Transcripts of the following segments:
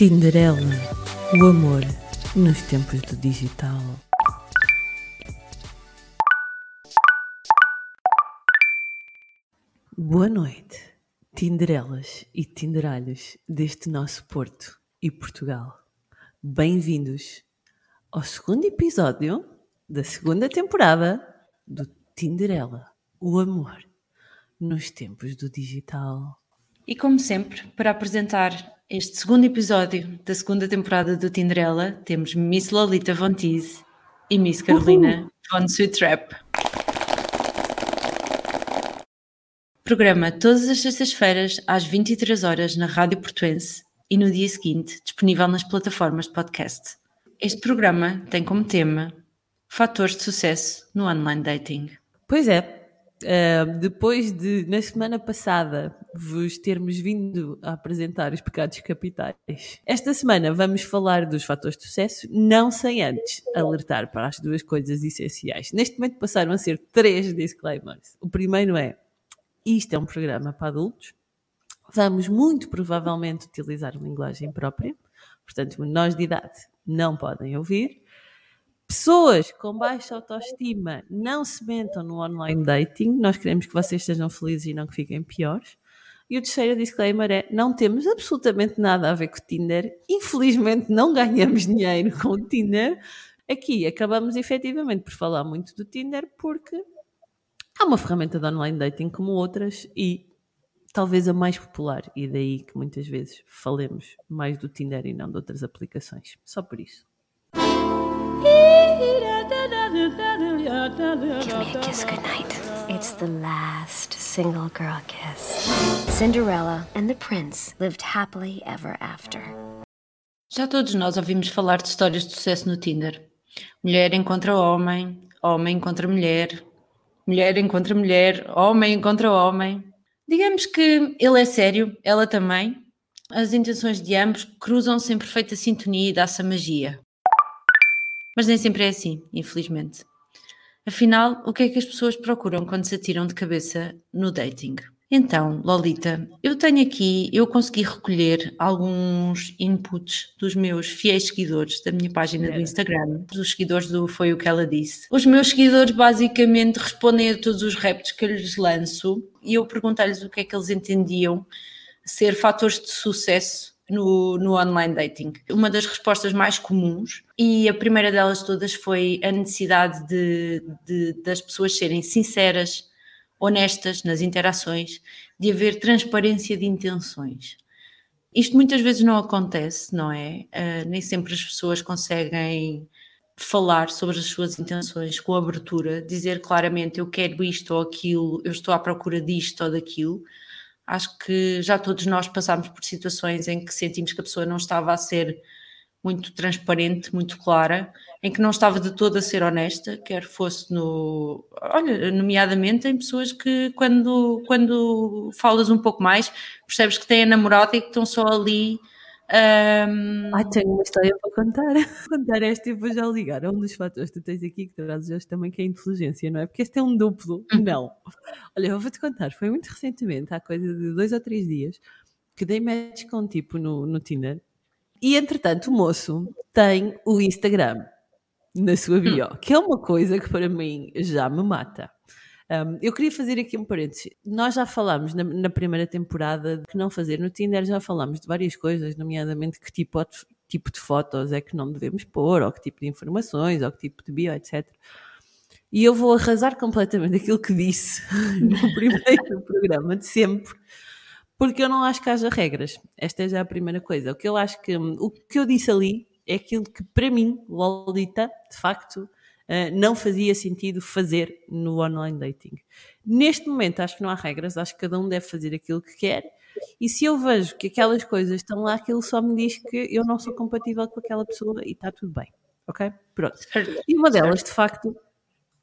Tinderela, o amor nos tempos do digital. Boa noite, Tinderelas e Tinderalhos deste nosso Porto e Portugal. Bem-vindos ao segundo episódio da segunda temporada do Tinderela, o amor nos tempos do digital. E como sempre, para apresentar este segundo episódio da segunda temporada do Tinderela, temos Miss Lolita Von Teese e Miss Carolina Uhul. Von Sweet Trap. Programa todas as sextas-feiras às 23 horas na Rádio Portuense e no dia seguinte disponível nas plataformas de podcast. Este programa tem como tema fatores de sucesso no online dating. Pois é, Uh, depois de, na semana passada, vos termos vindo a apresentar os pecados capitais, esta semana vamos falar dos fatores de sucesso, não sem antes alertar para as duas coisas essenciais. Neste momento passaram a ser três disclaimers. O primeiro é: isto é um programa para adultos, vamos muito provavelmente utilizar linguagem própria, portanto, menores de idade não podem ouvir. Pessoas com baixa autoestima não se metam no online dating. Nós queremos que vocês estejam felizes e não que fiquem piores. E o terceiro disclaimer é: não temos absolutamente nada a ver com o Tinder. Infelizmente, não ganhamos dinheiro com o Tinder. Aqui acabamos efetivamente por falar muito do Tinder porque é uma ferramenta de online dating como outras e talvez a mais popular. E daí que muitas vezes falemos mais do Tinder e não de outras aplicações. Só por isso. Give me a kiss goodnight. It's the last single girl kiss. Cinderella and the prince lived happily ever after. Já todos nós ouvimos falar de histórias de sucesso no Tinder. Mulher encontra homem, homem encontra mulher, mulher encontra mulher, homem encontra homem. Digamos que ele é sério, ela também. As intenções de ambos cruzam-se em perfeita sintonia e dá-se a magia. Mas nem sempre é assim, infelizmente. Afinal, o que é que as pessoas procuram quando se atiram de cabeça no dating? Então, Lolita, eu tenho aqui, eu consegui recolher alguns inputs dos meus fiéis seguidores da minha página do Instagram, dos seguidores do Foi o que ela disse. Os meus seguidores basicamente respondem a todos os reptos que eu lhes lanço e eu perguntei-lhes o que é que eles entendiam ser fatores de sucesso no, no online dating. Uma das respostas mais comuns, e a primeira delas todas, foi a necessidade de, de, das pessoas serem sinceras, honestas nas interações, de haver transparência de intenções. Isto muitas vezes não acontece, não é? Uh, nem sempre as pessoas conseguem falar sobre as suas intenções com abertura, dizer claramente eu quero isto ou aquilo, eu estou à procura disto ou daquilo acho que já todos nós passámos por situações em que sentimos que a pessoa não estava a ser muito transparente, muito clara, em que não estava de todo a ser honesta, quer fosse no. Olha, nomeadamente em pessoas que, quando, quando falas um pouco mais, percebes que têm a namorada e que estão só ali um... Ai, tenho uma história para contar. contar esta e vou já ligar. É um dos fatores que tu tens aqui que trazes hoje também, que é a inteligência, não é? Porque este é um duplo. Uhum. Não. Olha, eu vou-te contar. Foi muito recentemente, há coisa de dois ou três dias, que dei match com um tipo no, no Tinder. E, entretanto, o moço tem o Instagram na sua bio, hum. que é uma coisa que para mim já me mata. Um, eu queria fazer aqui um parênteses. Nós já falámos na, na, primeira temporada de que não fazer no Tinder, já falámos de várias coisas, nomeadamente que tipo, tipo de fotos é que não devemos pôr, ou que tipo de informações, ou que tipo de bio, etc. E eu vou arrasar completamente aquilo que disse no primeiro programa de sempre, porque eu não acho que haja regras. Esta é já a primeira coisa. O que eu acho que o que eu disse ali é aquilo que para mim, Lolita, de facto, uh, não fazia sentido fazer no online dating. Neste momento acho que não há regras, acho que cada um deve fazer aquilo que quer. E se eu vejo que aquelas coisas estão lá, aquilo só me diz que eu não sou compatível com aquela pessoa e está tudo bem. Ok? Pronto. E uma delas, de facto,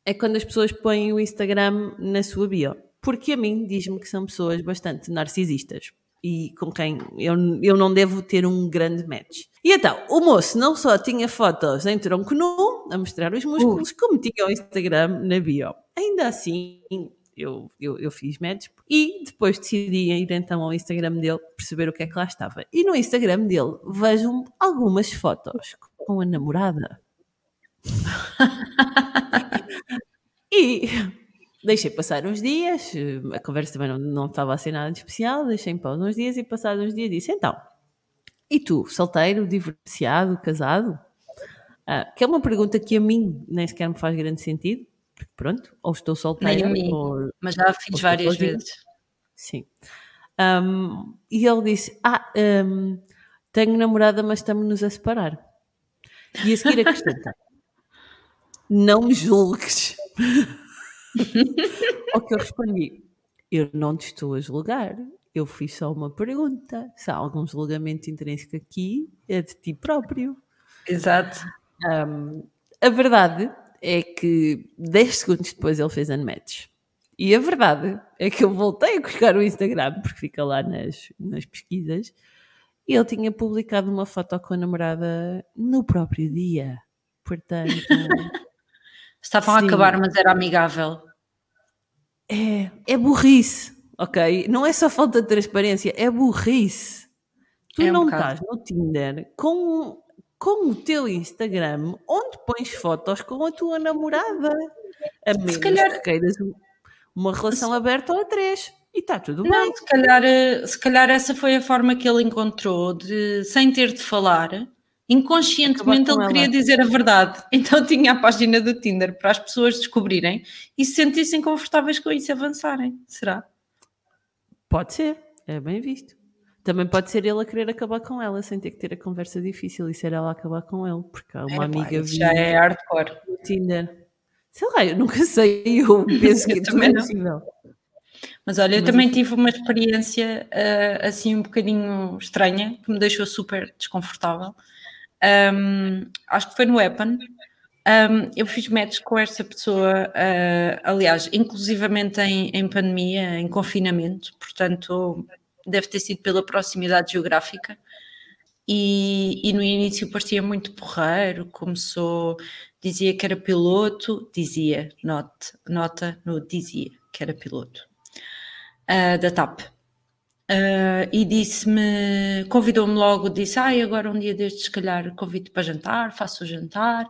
é quando as pessoas põem o Instagram na sua bio. Porque a mim diz-me que são pessoas bastante narcisistas e com quem eu, eu não devo ter um grande match. E então, o moço não só tinha fotos em tronco nu, a mostrar os músculos, uh. como tinha o Instagram na bio. Ainda assim, eu, eu, eu fiz match e depois decidi ir então ao Instagram dele perceber o que é que lá estava. E no Instagram dele vejo algumas fotos com a namorada. e deixei passar uns dias, a conversa também não, não estava a ser nada de especial, deixei em pausa uns dias e passados uns dias disse, então, e tu, solteiro, divorciado, casado? Ah, que é uma pergunta que a mim nem sequer me faz grande sentido, porque pronto, ou estou solteira, mim, ou, mas já fiz várias vezes. Sim. Um, e ele disse: Ah, um, tenho namorada, mas estamos-nos a separar. E a seguir acrescenta: Não me julgues. Ao que eu respondi: Eu não te estou a julgar. Eu fiz só uma pergunta. Se há algum julgamento intrínseco aqui, é de ti próprio. Exato. Um, a verdade é que 10 segundos depois ele fez unmatch. E a verdade é que eu voltei a buscar o Instagram, porque fica lá nas, nas pesquisas, e ele tinha publicado uma foto com a namorada no próprio dia. Portanto, Estavam a Sim. acabar, mas era amigável. É, é burrice, ok? Não é só falta de transparência, é burrice. Tu É um não bocado. estás no Tinder com, com o teu Instagram onde pões fotos com a tua namorada. A menos calhar- que queiras um- uma relação aberta ou a três. E está tudo bem. Não, se calhar, eh, se calhar essa foi a forma que ele encontrou de, sem ter de falar, inconscientemente ele queria dizer a verdade. Então tinha a página do Tinder para as pessoas descobrirem e se sentissem confortáveis com isso e avançarem. Será? Pode ser, é bem visto. Também pode ser ele a querer acabar com ela sem ter que ter a conversa difícil e ser ela a acabar com ele, porque há uma Epá, amiga isso já é hardcore. no Tinder. Sei lá, eu nunca sei, eu penso que Eu tudo também é possível. Mas olha, eu Mas também enfim. tive uma experiência ah, assim um bocadinho estranha que me deixou super desconfortável. Ahm, acho que foi no Epan. Ahm, eu fiz match com esta pessoa, ah, aliás, inclusivamente em, em pandemia, em confinamento, portanto, deve ter sido pela proximidade geográfica. E, e no início parecia muito porreiro, começou, dizia que era piloto, dizia, nota, nota no dizia que era piloto ah, da TAP. Ah, e disse-me, convidou-me logo, disse, ai, agora um dia destes, se calhar convido para jantar, faço o jantar.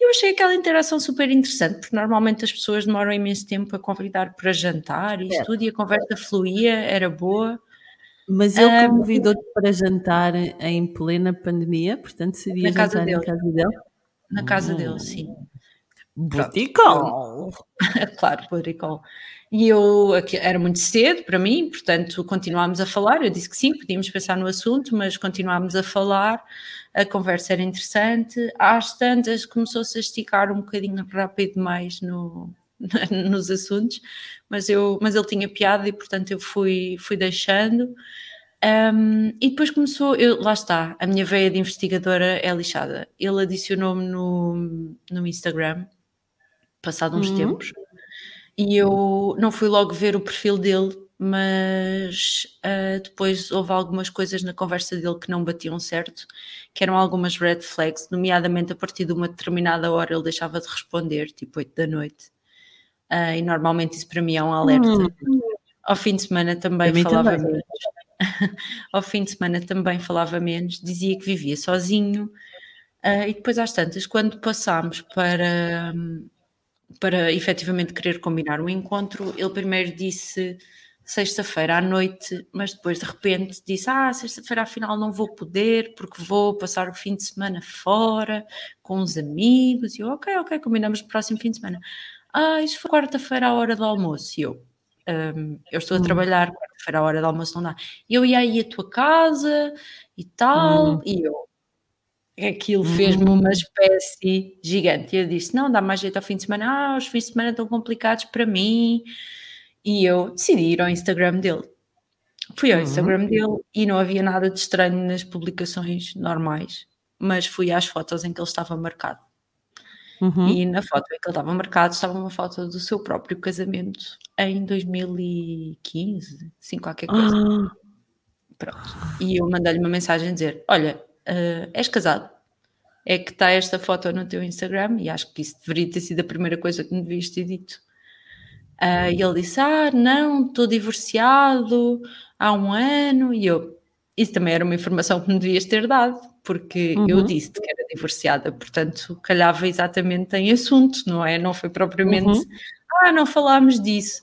E eu achei aquela interação super interessante, porque normalmente as pessoas demoram imenso tempo a convidar para jantar e Certo. tudo, e a conversa fluía, era boa. Mas ele convidou-te para jantar em plena pandemia, portanto seria Na casa jantar em dele. casa dele? Na casa dele, sim. Boticão! claro, Rodrigo. E eu, era muito cedo para mim, portanto, continuámos a falar. Eu disse que sim, podíamos pensar no assunto, mas continuámos a falar. A conversa era interessante. Às tantas, começou-se a esticar um bocadinho rápido demais no, nos assuntos, mas, eu, mas ele tinha piada e, portanto, eu fui, fui deixando. Um, e depois começou, eu, lá está, a minha veia de investigadora é lixada. Ele adicionou-me no, no Instagram, passado uns Uhum. tempos, e eu não fui logo ver o perfil dele, mas ah, depois houve algumas coisas na conversa dele que não batiam certo, que eram algumas red flags, nomeadamente a partir de uma determinada hora ele deixava de responder, tipo 8 da noite. Ah, e normalmente isso para mim é um alerta. Ao fim de semana também falava também. menos. Ao fim de semana também falava menos, dizia que vivia sozinho. Ah, e depois, às tantas, quando passámos para, para efetivamente querer combinar um encontro, ele primeiro disse sexta-feira à noite, mas depois de repente disse: Ah, sexta-feira afinal não vou poder porque vou passar o fim de semana fora com uns amigos. E eu, ok, ok, combinamos o próximo fim de semana. Ah, isso foi quarta-feira à hora do almoço. E eu, "Hum, eu estou a Hum. trabalhar, quarta-feira à hora do almoço não dá. E eu ia aí à tua casa e tal, Hum. e eu. Aquilo fez-me uma espécie gigante. E eu disse: Não, dá mais jeito ao fim de semana. Ah, os fins de semana estão complicados para mim. E eu decidi ir ao Instagram dele. Fui ao Uhum. Instagram dele e não havia nada de estranho nas publicações normais, mas fui às fotos em que ele estava marcado. Uhum. E na foto em que ele estava marcado estava uma foto do seu próprio casamento em 2015, assim qualquer coisa. Ah, Pronto. E eu mandei-lhe uma mensagem a dizer: Olha, eh, és casado? É que está esta foto no teu Instagram e acho que isso deveria ter sido a primeira coisa que me devias ter dito. Uh, e ele disse: Ah, não, estou divorciado há um ano. E eu, isso também era uma informação que me devias ter dado, porque uhum. eu disse que era divorciada, portanto, calhava exatamente em assunto, não é? Não foi propriamente, uhum. ah, não falámos disso.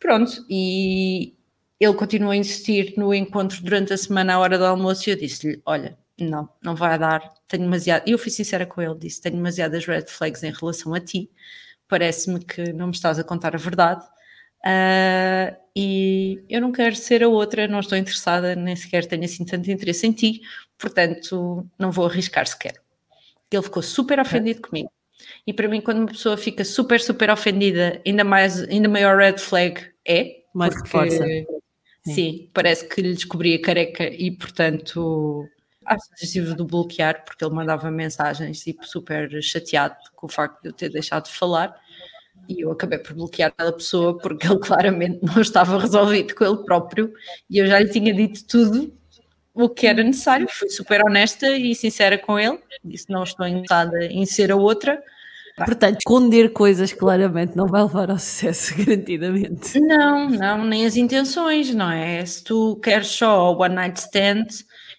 Pronto, e ele continuou a insistir no encontro durante a semana à hora do almoço e eu disse-lhe: Olha, não, não vai dar, tenho demasiado. Eu fui sincera com ele, disse: Tenho demasiadas red flags em relação a ti parece-me que não me estás a contar a verdade. Uh, e eu não quero ser a outra, não estou interessada, nem sequer tenho assim tanto interesse em ti, portanto não vou arriscar sequer. Ele ficou super ofendido é. comigo. E para mim, quando uma pessoa fica super, super ofendida, ainda mais, ainda maior red flag é. Mais porque, força. Sim, parece que lhe descobri a careca e, portanto, acho decisivo de bloquear, porque ele mandava mensagens tipo super chateado com o facto de eu ter deixado de falar e eu acabei por bloquear aquela pessoa porque ele claramente não estava resolvido com ele próprio e eu já lhe tinha dito tudo o que era necessário, fui super honesta e sincera com ele, disse não estou interessada em ser a outra. Portanto, esconder coisas claramente não vai levar ao sucesso, garantidamente. Não, não, nem as intenções, não é? Se tu queres só one night stand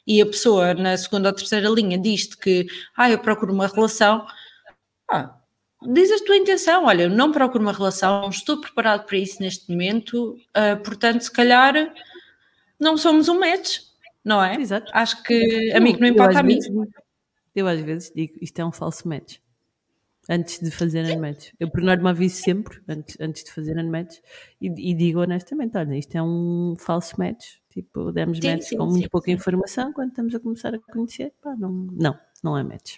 e a pessoa na segunda ou terceira linha diz-te que ah, eu procuro uma relação, ah, diz a tua intenção, olha, eu não procuro uma relação, não estou preparado para isso neste momento, uh, portanto, se calhar não somos um match, não é? Exato. Acho que a mim que não importa a mim. Eu às vezes digo, isto é um falso match. Antes de fazerem match. Eu por norma aviso sempre, antes, antes de fazerem match, e, e, digo honestamente, olha, isto é um falso match. Tipo, demos sim, match sim, com muito sim, pouca informação, quando estamos a começar a conhecer, pá, não, não, não é match.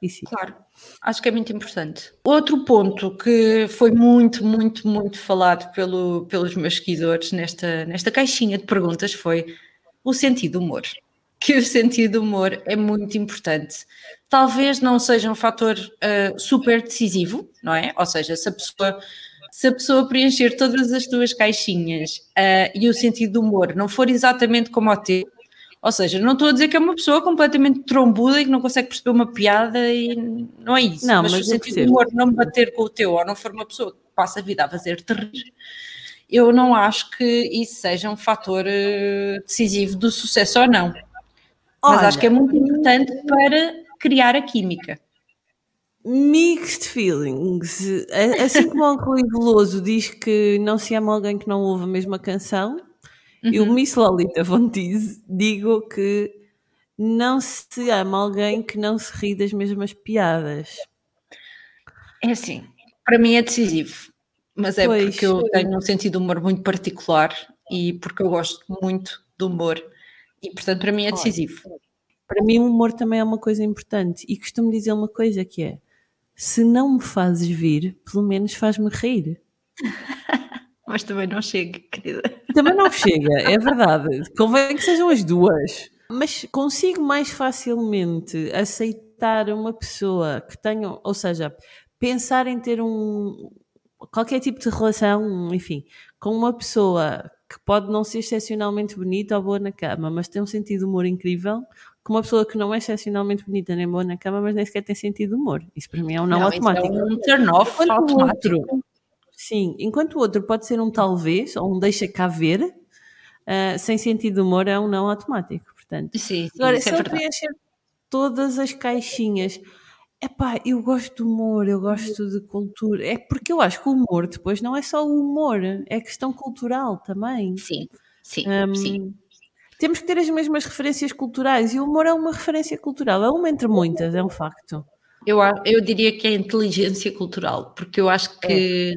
E sim. Claro, acho que é muito importante. Outro ponto que foi muito, muito, muito falado pelo, pelos meus seguidores nesta, nesta caixinha de perguntas foi o sentido do humor. Que o sentido do humor é muito importante. Talvez não seja um fator uh, super decisivo, não é? Ou seja, se a pessoa se a pessoa preencher todas as tuas caixinhas uh, e o sentido do humor não for exatamente como o teu, ou seja, não estou a dizer que é uma pessoa completamente trombuda e que não consegue perceber uma piada e não é isso. Não, mas, mas o sentido de humor não bater com o teu ou não for uma pessoa que passa a vida a fazer-te rir, eu não acho que isso seja um fator uh, decisivo do sucesso ou não. Olha, mas acho que é muito importante para criar a química. Mixed feelings. Assim como o Rui Veloso diz que não se ama alguém que não ouve a mesma canção, Uhum. Eu, Miss Lolita Fontiz, digo que não se ama alguém que não se ri das mesmas piadas. É assim, para mim é decisivo, mas é pois, porque eu tenho um sentido de humor muito particular e porque eu gosto muito do humor e, portanto, para mim é decisivo. Para mim, o humor também é uma coisa importante e costumo dizer uma coisa que é: se não me fazes vir, pelo menos faz-me rir. Mas também não chega, querida. Também não chega, é verdade. Convém que sejam as duas. Mas consigo mais facilmente aceitar uma pessoa que tenha, ou seja, pensar em ter um qualquer tipo de relação, enfim, com uma pessoa que pode não ser excepcionalmente bonita ou boa na cama, mas tem um sentido de humor incrível, com uma pessoa que não é excepcionalmente bonita nem boa na cama, mas nem sequer tem sentido de humor. Isso para mim é um não, não automático. É um turn off automático. Outro, Sim, enquanto o outro pode ser um talvez, ou um deixa cá ver, uh, sem sentido de humor é um não automático, portanto. Sim, sim Agora, se é eu preencher todas as caixinhas, epá, eu gosto de humor, eu gosto de cultura, é porque eu acho que o humor depois não é só o humor, é questão cultural também. Sim, sim, um, sim. Temos que ter as mesmas referências culturais e o humor é uma referência cultural, é uma entre muitas, é um facto. Eu, eu diria que é inteligência cultural, porque eu acho que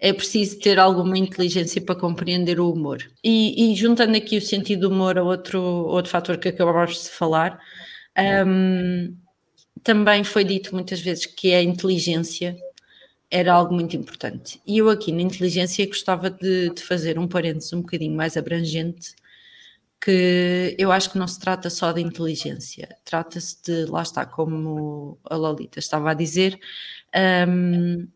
é é preciso ter alguma inteligência para compreender o humor. E, e juntando aqui o sentido do humor a outro, outro fator que acabámos de falar, um, também foi dito muitas vezes que a inteligência era algo muito importante. E eu aqui na inteligência gostava de, de fazer um parênteses um bocadinho mais abrangente, que eu acho que não se trata só de inteligência, trata-se de, lá está, como a Lolita estava a dizer, um,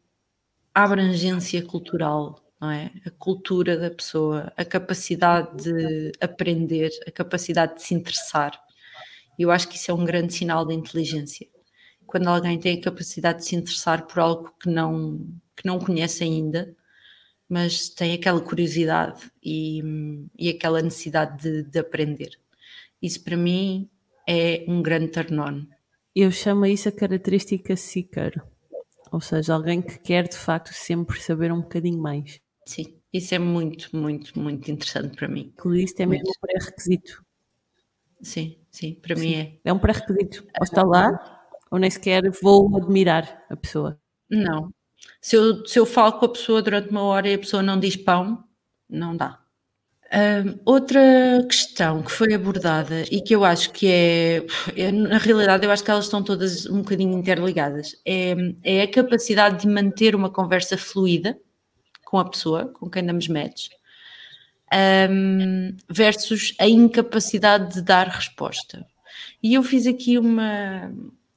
a abrangência cultural, não é? A cultura da pessoa, a capacidade de aprender, a capacidade de se interessar. Eu acho que isso é um grande sinal de inteligência. Quando alguém tem a capacidade de se interessar por algo que não, que não conhece ainda, mas tem aquela curiosidade e, e aquela necessidade de, de aprender. Isso para mim é um grande turn-on. Eu chamo isso a característica seeker, ou seja, alguém que quer de facto sempre saber um bocadinho mais. Sim, isso é muito, muito, muito interessante para mim. Por isso é mesmo um pré-requisito. Sim, sim, para sim. mim é. É um pré-requisito. Ou está lá, ou nem sequer vou admirar a pessoa. Não. Se eu, se eu falo com a pessoa durante uma hora e a pessoa não diz pão, não dá. Outra questão que foi abordada e que eu acho que é, é, na realidade, eu acho que elas estão todas um bocadinho interligadas, é, é a capacidade de manter uma conversa fluida com a pessoa com quem damos match um, versus a incapacidade de dar resposta. E eu fiz aqui uma,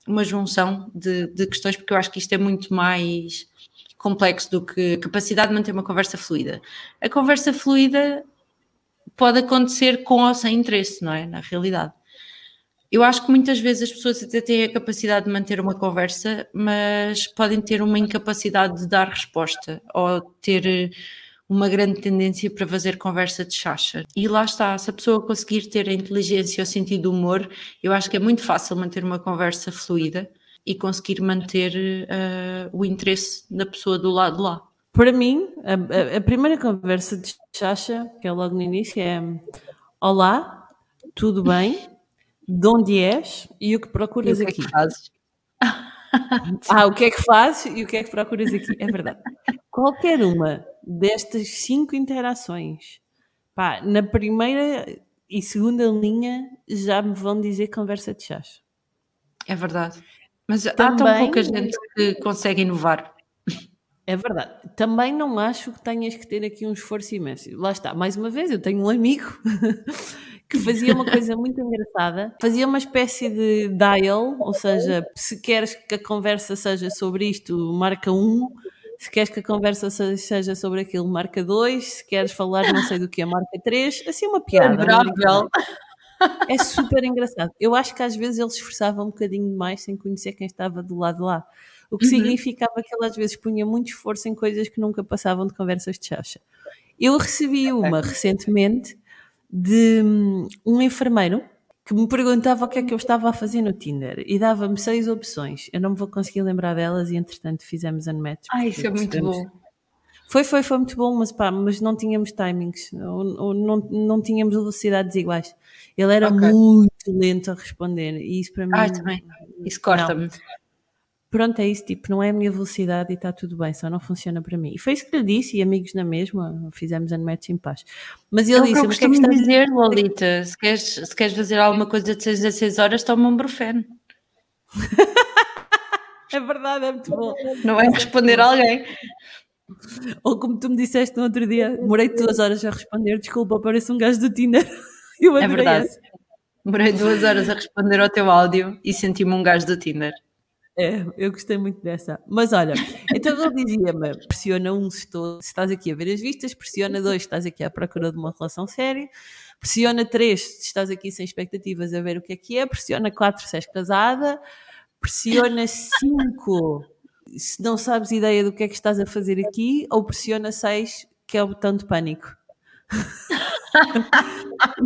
uma junção de, de questões, porque eu acho que isto é muito mais complexo do que capacidade de manter uma conversa fluida. A conversa fluida pode acontecer com ou sem interesse, não é? Na realidade. Eu acho que muitas vezes as pessoas até têm a capacidade de manter uma conversa, mas podem ter uma incapacidade de dar resposta ou ter uma grande tendência para fazer conversa de chacha. E lá está, se a pessoa conseguir ter a inteligência ou o sentido do humor, eu acho que é muito fácil manter uma conversa fluida e conseguir manter uh, o interesse da pessoa do lado de lá. Para mim, a, a, primeira conversa de chacha, que é logo no início, é Olá, tudo bem? De onde és e o que procuras e o que aqui? É que fazes? ah, o que é que fazes e o que é que procuras aqui? É verdade. Qualquer uma destas cinco interações, pá, na primeira e segunda linha já me vão dizer conversa de chás. É verdade. Mas Também, há tão pouca gente que consegue inovar. É verdade. Também não acho que tenhas que ter aqui um esforço imenso. Lá está, mais uma vez, eu tenho um amigo que fazia uma coisa muito engraçada. Fazia uma espécie de dial, ou seja, se queres que a conversa seja sobre isto, marca um. Se queres que a conversa seja sobre aquilo, marca dois. Se queres falar não sei do que, marca três. Assim, uma piada. É super engraçado. Eu acho que às vezes ele esforçava um bocadinho mais sem conhecer quem estava do lado de lá. O que uhum. significava que ele às vezes punha muito esforço em coisas que nunca passavam de conversas de chacha. Eu recebi uma recentemente de hum, um enfermeiro que me perguntava o que é que eu estava a fazer no Tinder e dava-me seis opções. Eu não me vou conseguir lembrar delas e entretanto fizemos unmatch. Ah, isso é muito bom. Foi, foi, foi muito bom, mas pá, mas não tínhamos timings, ou, ou não, não tínhamos velocidades iguais. Ele era okay. muito lento a responder e isso para mim. Ah, também. Isso corta-me pronto, é isso, tipo, não é a minha velocidade e está tudo bem, só não funciona para mim. E foi isso que lhe disse, e amigos na mesma, fizemos unmatch em paz. Mas ele é disse, mas o que é que estás dizer, Lolita, se queres, se queres fazer alguma coisa de 6 a 6 horas, toma um brufeno. é verdade, é muito bom. Não é responder a alguém. Ou como tu me disseste no outro dia, demorei duas horas a responder, desculpa, parece um gajo do Tinder. Eu é verdade. Demorei duas horas a responder ao teu áudio e senti-me um gajo do Tinder. É, eu gostei muito dessa. Mas olha, então ele dizia-me: pressiona um se, estou, se estás aqui a ver as vistas, pressiona dois se estás aqui à procura de uma relação séria, pressiona três se estás aqui sem expectativas a ver o que é que é, pressiona quatro se és casada, pressiona cinco se não sabes ideia do que é que estás a fazer aqui, ou pressiona seis que é o botão de pânico.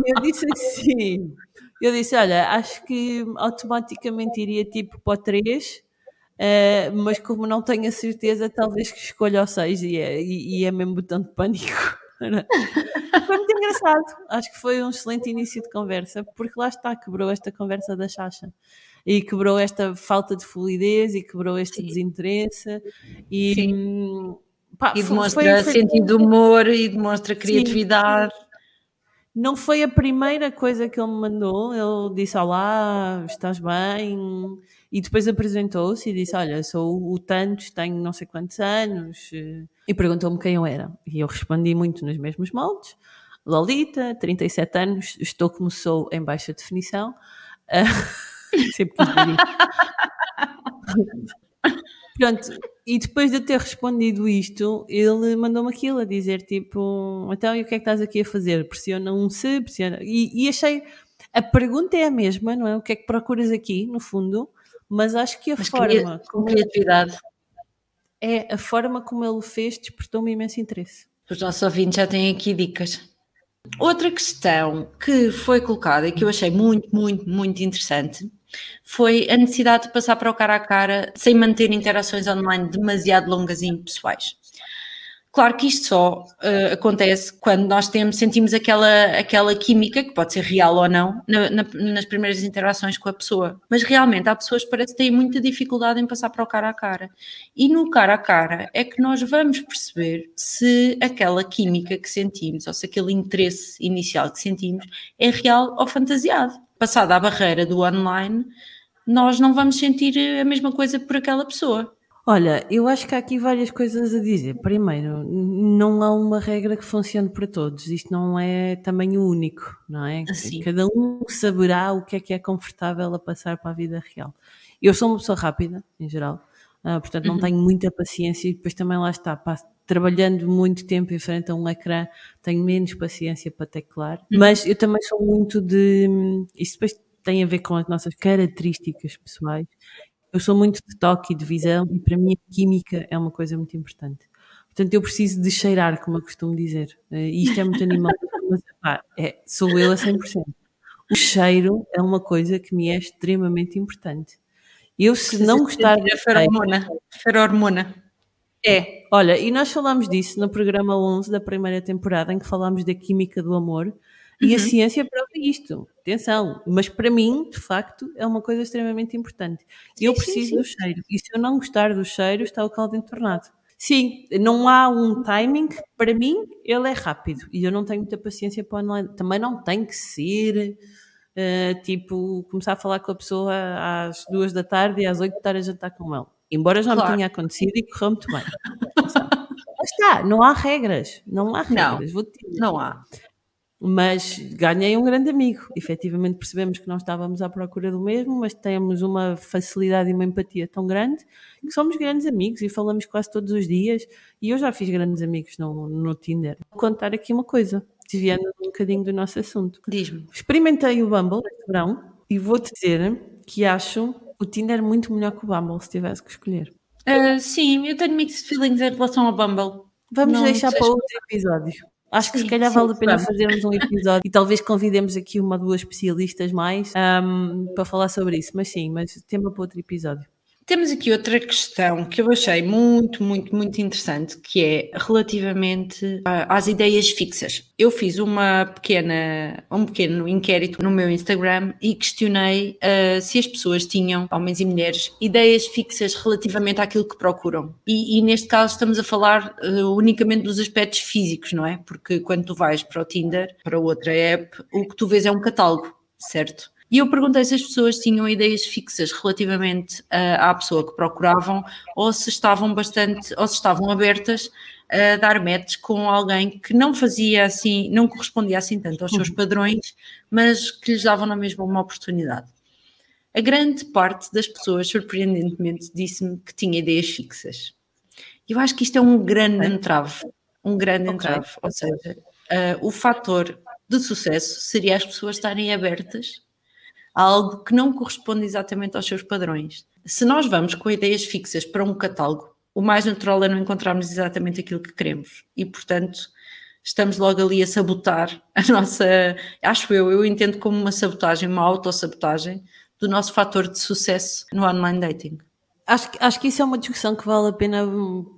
Eu disse assim eu disse: Olha, acho que automaticamente iria tipo para o 3, uh, eh, mas como não tenho a certeza, talvez que escolha o 6 e é, e, e é mesmo botão de pânico. foi muito engraçado. Acho que foi um excelente início de conversa, porque lá está, quebrou esta conversa da Chacha. E quebrou esta falta de fluidez e quebrou este Sim. desinteresse. E. Pá, e demonstra foi, foi... sentido de humor e demonstra criatividade. Sim. Não foi a primeira coisa que ele me mandou. Ele disse: Olá, estás bem? E depois apresentou-se e disse: Olha, sou o Tantos, tenho não sei quantos anos. E perguntou-me quem eu era. E eu respondi muito nos mesmos moldes. Lolita, 37 anos, estou como sou em baixa definição. Sempre quis Pronto, e depois de eu ter respondido isto, ele mandou-me aquilo a dizer tipo, então e o que é que estás aqui a fazer? Pressiona um se, pressiona. E, e, achei, a pergunta é a mesma, não é? O que é que procuras aqui, no fundo, mas acho que a mas forma. Com criatividade. É, a forma como ele fez despertou-me imenso interesse. Os nossos ouvintes já têm aqui dicas. Outra questão que foi colocada e que eu achei muito, muito, muito interessante foi a necessidade de passar para o cara a cara sem manter interações online demasiado longas e impessoais. Claro que isto só uh, acontece quando nós temos, sentimos aquela, aquela química, que pode ser real ou não, na, na, nas primeiras interações com a pessoa. Mas realmente há pessoas que parece que têm muita dificuldade em passar para o cara a cara. E no cara a cara é que nós vamos perceber se aquela química que sentimos, ou se aquele interesse inicial que sentimos, é real ou fantasiado. Passada a barreira do online, nós não vamos sentir a mesma coisa por aquela pessoa. Olha, eu acho que há aqui várias coisas a dizer. Primeiro, não há uma regra que funcione para todos. Isto não é tamanho único, não é? Assim. Cada um saberá o que é que é confortável a passar para a vida real. Eu sou uma pessoa rápida, em geral, uh, portanto não Uhum. tenho muita paciência e depois também lá está, passo trabalhando muito tempo em frente a um ecrã, tenho menos paciência para teclar, Uhum. mas eu também sou muito de. Isso depois tem a ver com as nossas características pessoais. Eu sou muito de toque e de visão e para mim a química é uma coisa muito importante. Portanto, eu preciso de cheirar, como eu costumo dizer. Eh, E isto é muito animal, mas é, sou eu a 100%. O cheiro é uma coisa que me é extremamente importante. Eu, se não gostar do a feromona. Feromona. É, olha, e nós falámos disso no programa 11 da primeira temporada, em que falámos da química do amor, e Uhum. a ciência prova isto. Atenção, mas para mim, de facto, é uma coisa extremamente importante. eu sim, preciso sim. do cheiro, e se eu não gostar do cheiro, está o caldo entornado. Sim, não há um timing, para mim, ele é rápido, e eu não tenho muita paciência para online. Também não tem que ser. eh, tipo, começar a falar com a pessoa às duas da tarde e às oito estar a jantar com ele. Embora já Claro. me tenha acontecido e correu muito bem. Lá está, não há regras, não há Não. regras, dizer. Não há. Mas ganhei um grande amigo. Efetivamente percebemos que não estávamos à procura do mesmo, mas temos uma facilidade e uma empatia tão grande que somos grandes amigos e falamos quase todos os dias. E eu já fiz grandes amigos no, no Tinder. Vou contar aqui uma coisa, desviando um bocadinho do nosso assunto. Diz-me. Experimentei o Bumble este verão e vou-te dizer que acho o Tinder muito melhor que o Bumble se tivesse que escolher. Ah, sim, eu tenho mixed feelings em relação ao Bumble. Vamos Não deixar para outro episódio. Acho que Sim, se calhar sim, vale a pena fazermos um episódio e talvez convidemos aqui uma ou duas especialistas mais ahm, para falar sobre isso. Mas sim, mas tema para outro episódio. Temos aqui outra questão que eu achei muito, muito, muito interessante, que é relativamente ah, às ideias fixas. Eu fiz uma pequena, um pequeno inquérito no meu Instagram e questionei ah, se as pessoas tinham, homens e mulheres, ideias fixas relativamente àquilo que procuram. E, e neste caso estamos a falar ah, unicamente dos aspectos físicos, não é? Porque quando tu vais para o Tinder, para outra app, o que tu vês é um catálogo, certo? E eu perguntei se as pessoas tinham ideias fixas relativamente ah, à pessoa que procuravam ou se estavam bastante, ou se estavam abertas a dar match com alguém que não fazia assim, não correspondia assim tanto aos seus padrões, mas que lhes davam na mesma uma oportunidade. A grande parte das pessoas, surpreendentemente, disse-me que tinha ideias fixas. Eu acho que isto é um grande entrave, um grande entrave, ou seja, ah, o fator de sucesso seria as pessoas estarem abertas algo que não corresponde exatamente aos seus padrões. Se nós vamos com ideias fixas para um catálogo, o mais natural é não encontrarmos exatamente aquilo que queremos e, portanto, estamos logo ali a sabotar a nossa. Acho eu, eu entendo como uma sabotagem, uma autossabotagem do nosso fator de sucesso no online dating. Acho, que- acho que isso é uma discussão que vale a pena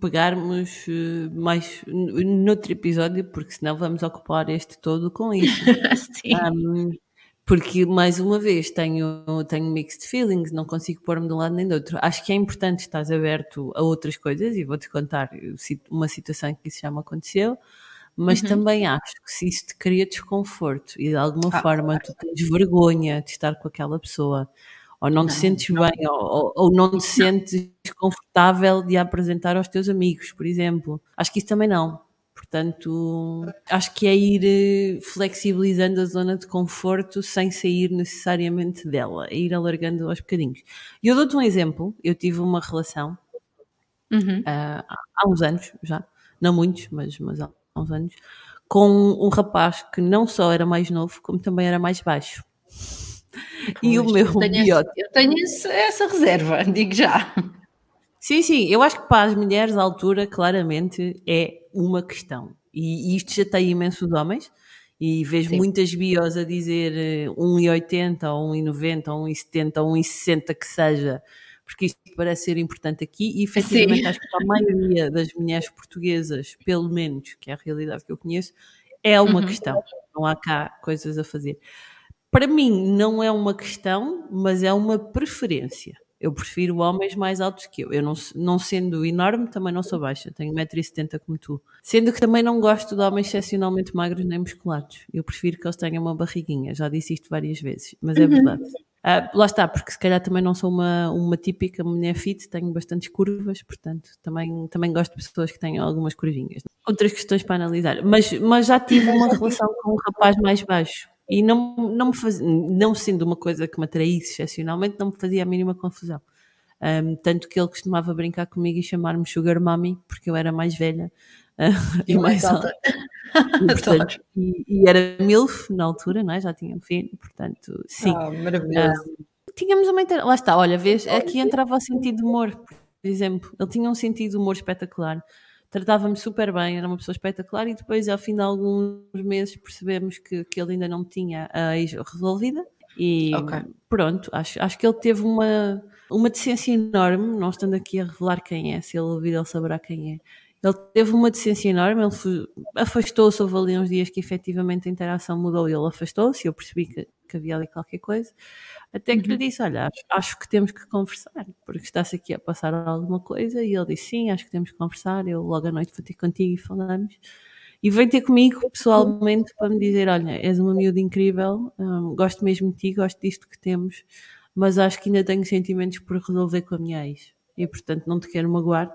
pegarmos eh, mais noutro episódio, porque senão vamos ocupar este todo com isso. Sim. Um, porque, mais uma vez, tenho, tenho mixed feelings, não consigo pôr-me de um lado nem do outro. Acho que é importante estar aberto a outras coisas e vou-te contar uma situação que isso já me aconteceu, mas também acho que se isso te cria desconforto e de alguma Ah, forma tu tens vergonha de estar com aquela pessoa, ou não te sentes bem, ou, ou- não te sentes confortável de apresentar aos teus amigos, por exemplo, acho que isso também não. Portanto, acho que é ir eh, flexibilizando a zona de conforto sem sair necessariamente dela, é ir alargando aos bocadinhos. E eu dou-te um exemplo. Eu tive uma relação Uhum. ah, há uns anos já, não muitos, mas, mas há uns anos, com um rapaz que não só era mais novo, como também era mais baixo. E o meu eu tenho, biótipo. eu tenho esse- essa reserva, digo já. Sim, sim, eu acho que para as mulheres a altura claramente é uma questão. E, e isto já tem imensos homens. E vejo Sim. muitas bios a dizer eh, 1,80 ou 1,90 ou 1,70 ou 1,60 que seja, porque isto parece ser importante aqui. E efetivamente Sim. acho que a maioria das mulheres portuguesas, pelo menos, que é a realidade que eu conheço, é uma Uhum. questão. Não há cá coisas a fazer. Para mim, não é uma questão, mas é uma preferência. Eu prefiro homens mais altos que eu. Eu não, não sendo enorme, também não sou baixa. Tenho 1,70m como tu. Sendo que também não gosto de homens excepcionalmente magros nem musculados. Eu prefiro que eles tenham uma barriguinha. Já disse isto várias vezes, mas é verdade. Ah, lá está, porque se calhar também não sou uma, uma típica mulher fit, tenho bastantes curvas, portanto também, também gosto de pessoas que tenham algumas curvinhas. Outras questões para analisar. Mas, mas já tive uma relação com um rapaz mais baixo e não, não, me faz, não sendo uma coisa que me atraísse excepcionalmente, não me fazia a mínima confusão. Um, tanto que ele costumava brincar comigo e chamar-me Sugar Mommy, porque eu era mais velha uh, e mais alta. E, portanto, e, e era MILF na altura, não é? já tinha um filho, portanto, sim. Ah, maravilhoso. Tínhamos uma inter... Lá está, olha, vês, aqui entrava o sentido de humor, por exemplo. Ele tinha um sentido de humor espetacular. Tratava-me super bem, era uma pessoa espetacular e depois, ao fim de alguns meses, percebemos que, que ele ainda não tinha a ex resolvida e Ok. pronto, acho, acho que ele teve uma, uma decência enorme, não estando aqui a revelar quem é, se ele ouvir ele saberá quem é. Ele teve uma decência enorme, ele afastou-se, houve ali uns dias que efetivamente a interação mudou e ele afastou-se, eu percebi que, que havia ali qualquer coisa, até que lhe disse, olha, acho, acho que temos que conversar, porque está-se aqui a passar alguma coisa, e ele disse, sim, acho que temos que conversar, eu logo à noite vou ter contigo e falamos, e veio ter comigo pessoalmente para me dizer, olha, és uma miúda incrível, hum, gosto mesmo de ti, gosto disto que temos, mas acho que ainda tenho sentimentos por resolver com a minha ex, e portanto não te quero magoar,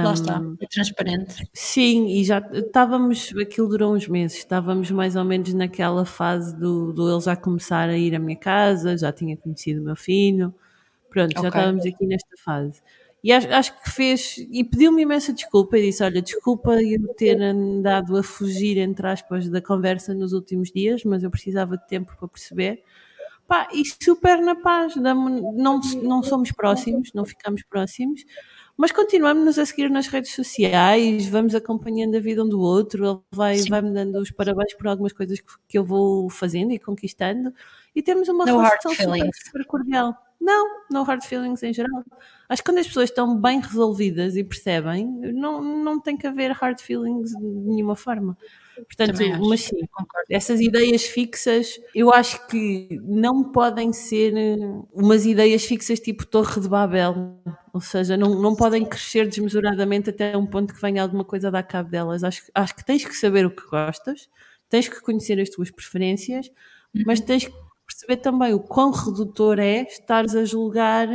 Lá Hum, está, é transparente. Sim, e já estávamos, aquilo durou uns meses, estávamos mais ou menos naquela fase do, do ele já começar a ir à minha casa, já tinha conhecido o meu filho, pronto, já Ok. estávamos aqui nesta fase. E acho, acho que fez, e pediu-me imensa desculpa, e disse, olha, desculpa eu ter andado a fugir, entre aspas, da conversa nos últimos dias, mas eu precisava de tempo para perceber. Pá, e super na paz, damo- não, não somos próximos, não ficamos próximos, mas continuamos a seguir nas redes sociais, vamos acompanhando a vida um do outro, ele vai, Sim. vai me dando os parabéns por algumas coisas que, que eu vou fazendo e conquistando, e temos uma No relação super, super cordial. Não, no hard feelings em geral. Acho que quando as pessoas estão bem resolvidas e percebem, não, não tem que haver hard feelings de nenhuma forma. Portanto, mas sim, essas ideias fixas, eu acho que não podem ser umas ideias fixas tipo Torre de Babel, ou seja, não, não podem crescer desmesuradamente até um ponto que venha alguma coisa a dar cabo delas. Acho, que- acho que tens que saber o que gostas, tens que conhecer as tuas preferências, mas tens que perceber também o quão redutor é estares a julgar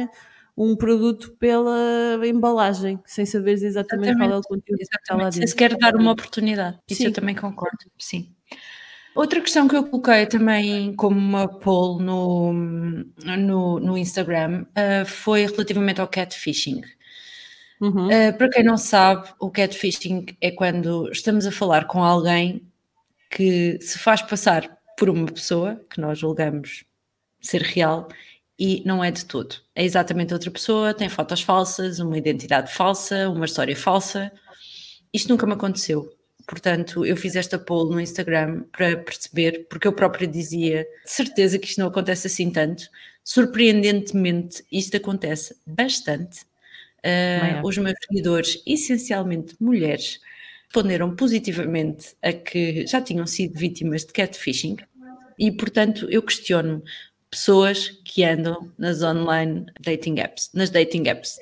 um produto pela embalagem, sem saberes exatamente, qual é o conteúdo que está lá Exatamente, sem dentro. sequer dar uma oportunidade. Isso Sim. eu também concordo, sim. Outra questão que eu coloquei também como uma poll no, no, no Instagram ah, foi relativamente ao catfishing. Uhum. Uh, para quem não sabe, o catfishing é quando estamos a falar com alguém que se faz passar por uma pessoa que nós julgamos ser real e não é de todo. É exatamente outra pessoa, tem fotos falsas, uma identidade falsa, uma história falsa. Isto nunca me aconteceu. Portanto, eu fiz esta poll no Instagram para perceber, porque eu própria dizia, de certeza que isto não acontece assim tanto. Surpreendentemente, isto acontece bastante. Uh, os meus seguidores, essencialmente mulheres, responderam positivamente a que já tinham sido vítimas de catfishing e, portanto, eu questiono pessoas que andam nas online dating apps, nas dating apps.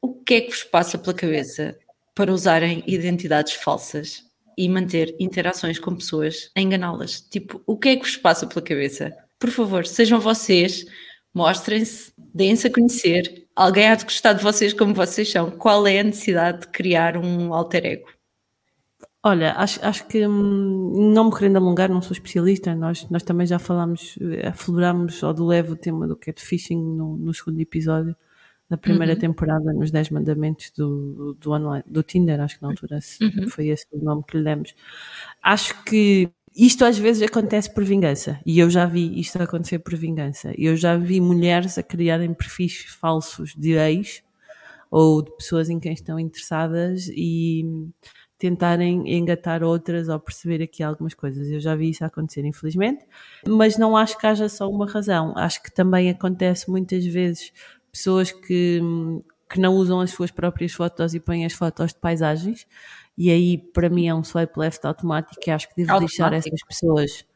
O que é que vos passa pela cabeça para usarem identidades falsas e manter interações com pessoas a enganá-las? Tipo, o que é que vos passa pela cabeça? Por favor, sejam vocês, mostrem-se, deem-se a conhecer. Alguém há de gostar de vocês como vocês são. Qual é a necessidade de criar um alter ego? Olha, acho, acho que hum, não me querendo alongar, não sou especialista, nós, nós também já falámos, eh, aflorámos ao do leve o tema do catfishing no, no segundo episódio da primeira temporada, nos 10 mandamentos do, do, online, do Tinder, acho que na altura se- foi esse o nome que lhe demos. Acho que isto às vezes acontece por vingança, e eu já vi isto acontecer por vingança. Eu já vi mulheres a criarem perfis falsos de ex, ou de pessoas em quem estão interessadas e tentarem engatar outras ou perceber aqui algumas coisas. Eu já vi isso acontecer, infelizmente, mas não acho que haja só uma razão. Acho que também acontece muitas vezes pessoas que, que não usam as suas próprias fotos e põem as fotos de paisagens, e aí para mim é um swipe left automático e acho que devo Automático. deixar essas pessoas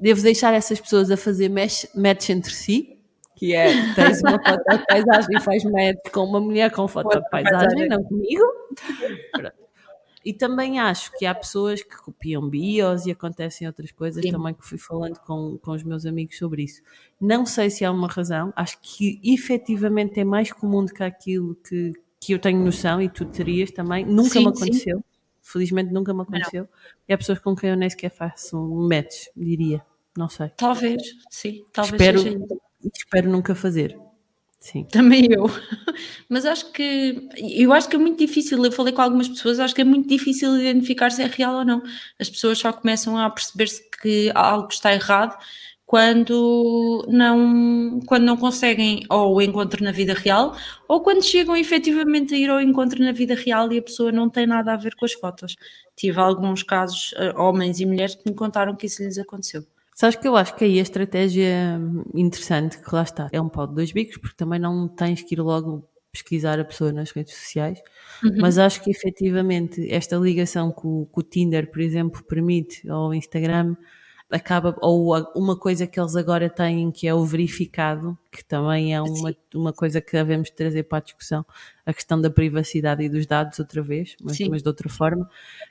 devo deixar essas pessoas a fazer match, match entre si, que é tens uma foto de paisagem e faz match com uma mulher com foto de paisagem, não comigo. Pronto. E também acho que há pessoas que copiam bios e acontecem outras coisas Sim. também que fui falando com, com os meus amigos sobre isso. Não sei se há uma razão, acho que efetivamente é mais comum do que aquilo que, que eu tenho noção e tu terias também. Nunca Sim, me sim. aconteceu. Felizmente nunca me aconteceu. E há pessoas com quem eu nem sequer faço um match, diria. Não sei. Talvez, sim, talvez espero, seja espero nunca fazer. Sim. Também eu. Mas acho que eu acho que é muito difícil. Eu falei com algumas pessoas, acho que é muito difícil identificar se é real ou não. As pessoas só começam a perceber-se que algo está errado quando não, quando não conseguem ou o encontro na vida real, ou quando chegam efetivamente a ir ao encontro na vida real e a pessoa não tem nada a ver com as fotos. Tive alguns casos, eh, homens e mulheres, que me contaram que isso lhes aconteceu. Sabes que eu acho que aí a estratégia hum, interessante, que lá está, é um pau de dois bicos, porque também não tens que ir logo pesquisar a pessoa nas redes sociais, mas acho que efetivamente esta ligação que o, que o Tinder, por exemplo, permite, ou o Instagram, acaba, ou uma coisa que eles agora têm, que é o verificado, que também é uma, uma coisa que devemos trazer para a discussão, a questão da privacidade e dos dados outra vez, mas, mas de outra forma,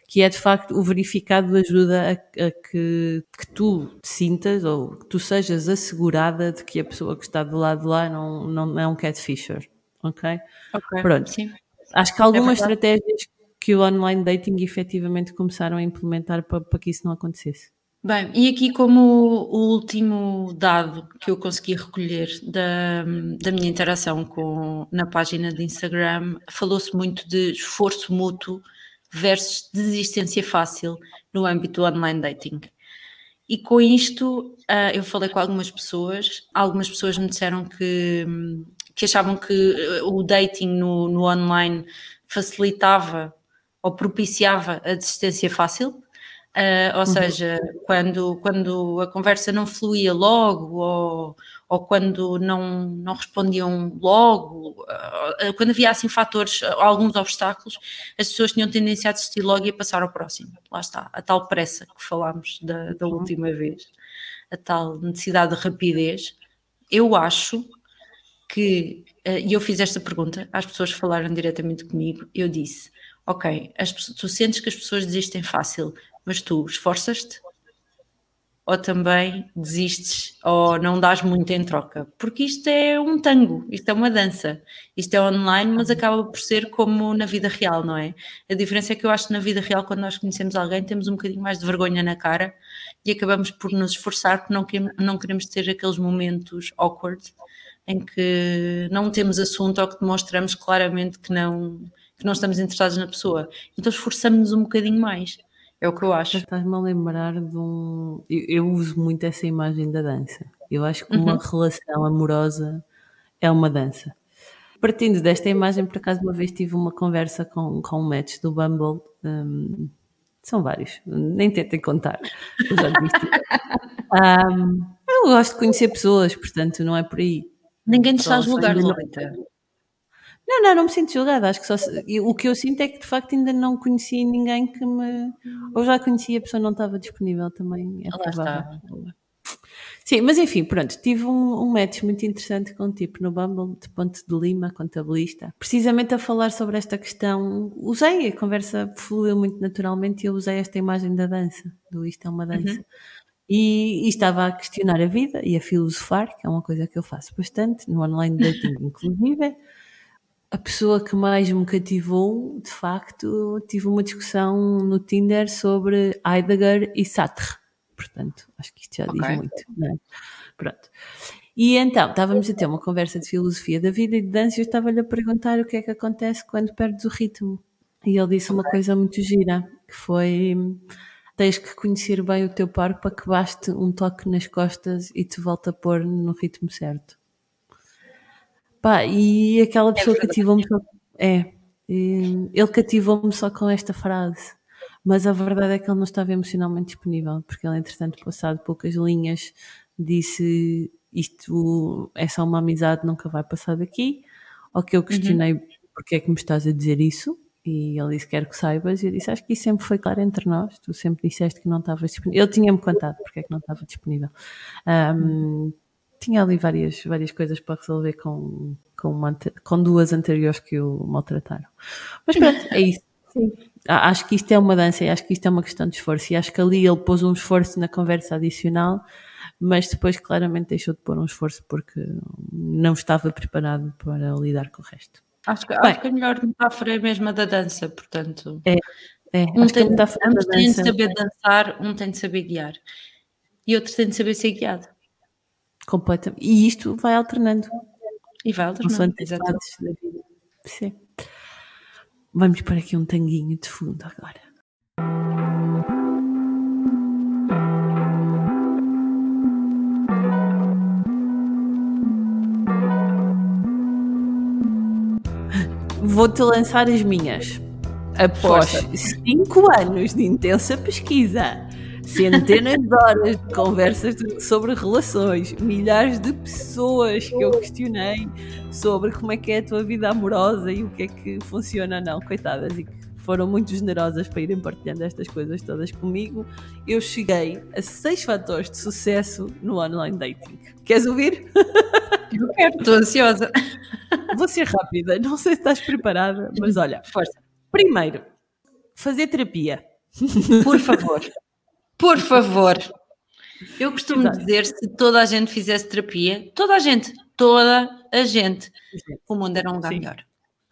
que é de facto o verificado ajuda a, a que, que tu te sintas ou que tu sejas assegurada de que a pessoa que está do lado de lá não, não é um catfisher, ok? Ok. Pronto. Sim. Acho que há algumas verdade. estratégias que o online dating efetivamente começaram a implementar para, para que isso não acontecesse. Bem, e aqui como o último dado que eu consegui recolher da, da minha interação com, na página de Instagram, falou-se muito de esforço mútuo versus desistência fácil no âmbito do online dating. E com isto, ah, eu falei com algumas pessoas, algumas pessoas me disseram que, que achavam que eh, o dating no, no online facilitava ou propiciava a desistência fácil, ah, ou seja, quando, quando a conversa não fluía logo ou, ou quando não, não respondiam logo, ah, quando havia assim fatores, alguns obstáculos, as pessoas tinham tendência a desistir logo e a passar ao próximo. Lá está, a tal pressa que falámos da, da última vez, a tal necessidade de rapidez. Eu acho que, e eu fiz esta pergunta às pessoas falaram diretamente comigo, eu disse, ok, as tu sentes que as pessoas desistem fácil, mas tu esforças-te? Ou também desistes ou não dás muito em troca? Porque isto é um tango, isto é uma dança, isto é online, mas acaba por ser como na vida real, não é? A diferença é que eu acho que na vida real, quando nós conhecemos alguém, temos um bocadinho mais de vergonha na cara e acabamos por nos esforçar porque não queremos, não queremos ter aqueles momentos awkward em que não temos assunto ou que demonstramos claramente que não, que não estamos interessados na pessoa. Então esforçamos-nos um bocadinho mais. É o que eu acho. Estás-me a lembrar de um. Eu, eu uso muito essa imagem da dança. Eu acho que uma relação amorosa é uma dança. Partindo desta imagem, por acaso, uma vez tive uma conversa com, com um match do Bumble. hum, são vários, nem tentem contar. Eu já. Hum, eu gosto de conhecer pessoas, portanto, não é por aí. Ninguém te está a julgar, Lolita. Não, não, não me sinto julgada. Acho que só o que eu sinto é que de facto ainda não conheci ninguém que me. Ou já conheci e a pessoa não estava disponível também. É provável. Sim, mas enfim, pronto, tive um, um match muito interessante com um tipo no Bumble de Ponte de Lima, contabilista, precisamente a falar sobre esta questão. Usei, a conversa fluiu muito naturalmente e eu usei esta imagem da dança, do isto é uma dança. E, e estava a questionar a vida e a filosofar, que é uma coisa que eu faço bastante, no online dating inclusive. A pessoa que mais me cativou, de facto, tive uma discussão no Tinder sobre Heidegger e Sartre. Portanto, acho que isto já Ok. diz muito, não é? Pronto. E então, estávamos a ter uma conversa de filosofia da vida e de dança e eu estava-lhe a perguntar o que é que acontece quando perdes o ritmo. E ele disse uma coisa muito gira, que foi tens que conhecer bem o teu par para que baste um toque nas costas e te volta a pôr no ritmo certo. Pá, e aquela pessoa verdade. cativou-me só. É, ele cativou-me só com esta frase. mas a verdade é que ele não estava emocionalmente disponível, porque ele, entretanto, passado poucas linhas, disse isto é só uma amizade, nunca vai passar daqui, ao que eu questionei uhum. porque é que me estás a dizer isso, e ele disse, quero que saibas, e eu disse, acho que isso sempre foi claro entre nós, tu sempre disseste que não estavas disponível, ele tinha-me contado porque é que não estava disponível. Um, tinha ali várias, várias coisas para resolver com, com, uma, com duas anteriores que o maltrataram. Mas pronto, é isso. Sim. Acho que isto é uma dança e acho que isto é uma questão de esforço. E acho que ali ele pôs um esforço na conversa adicional, mas depois claramente deixou de pôr um esforço porque não estava preparado para lidar com o resto. Acho que, Bem, acho que a melhor metáfora é mesmo a da dança, portanto. É, é. Um tem, ambos têm de saber dançar, um tem de saber guiar. E outro tem de saber ser guiado. Completamente. E isto vai alternando. E vai alternando. Exatamente. Da vida. Sim. Vamos por aqui um tanguinho de fundo agora. Vou-te lançar as minhas. Após Força. cinco anos de intensa pesquisa, centenas de horas de conversas sobre relações, milhares de pessoas que eu questionei sobre como é que é a tua vida amorosa e o que é que funciona ou não, coitadas, e que foram muito generosas para irem partilhando estas coisas todas comigo. Eu cheguei a seis fatores de sucesso no online dating. Queres ouvir? Eu quero, estou ansiosa. Vou ser rápida, não sei se estás preparada, mas olha, força. Primeiro, fazer terapia. Por favor. Por favor. Eu costumo Exato. dizer, se toda a gente fizesse terapia, toda a gente, toda a gente, o mundo era um lugar Sim. melhor.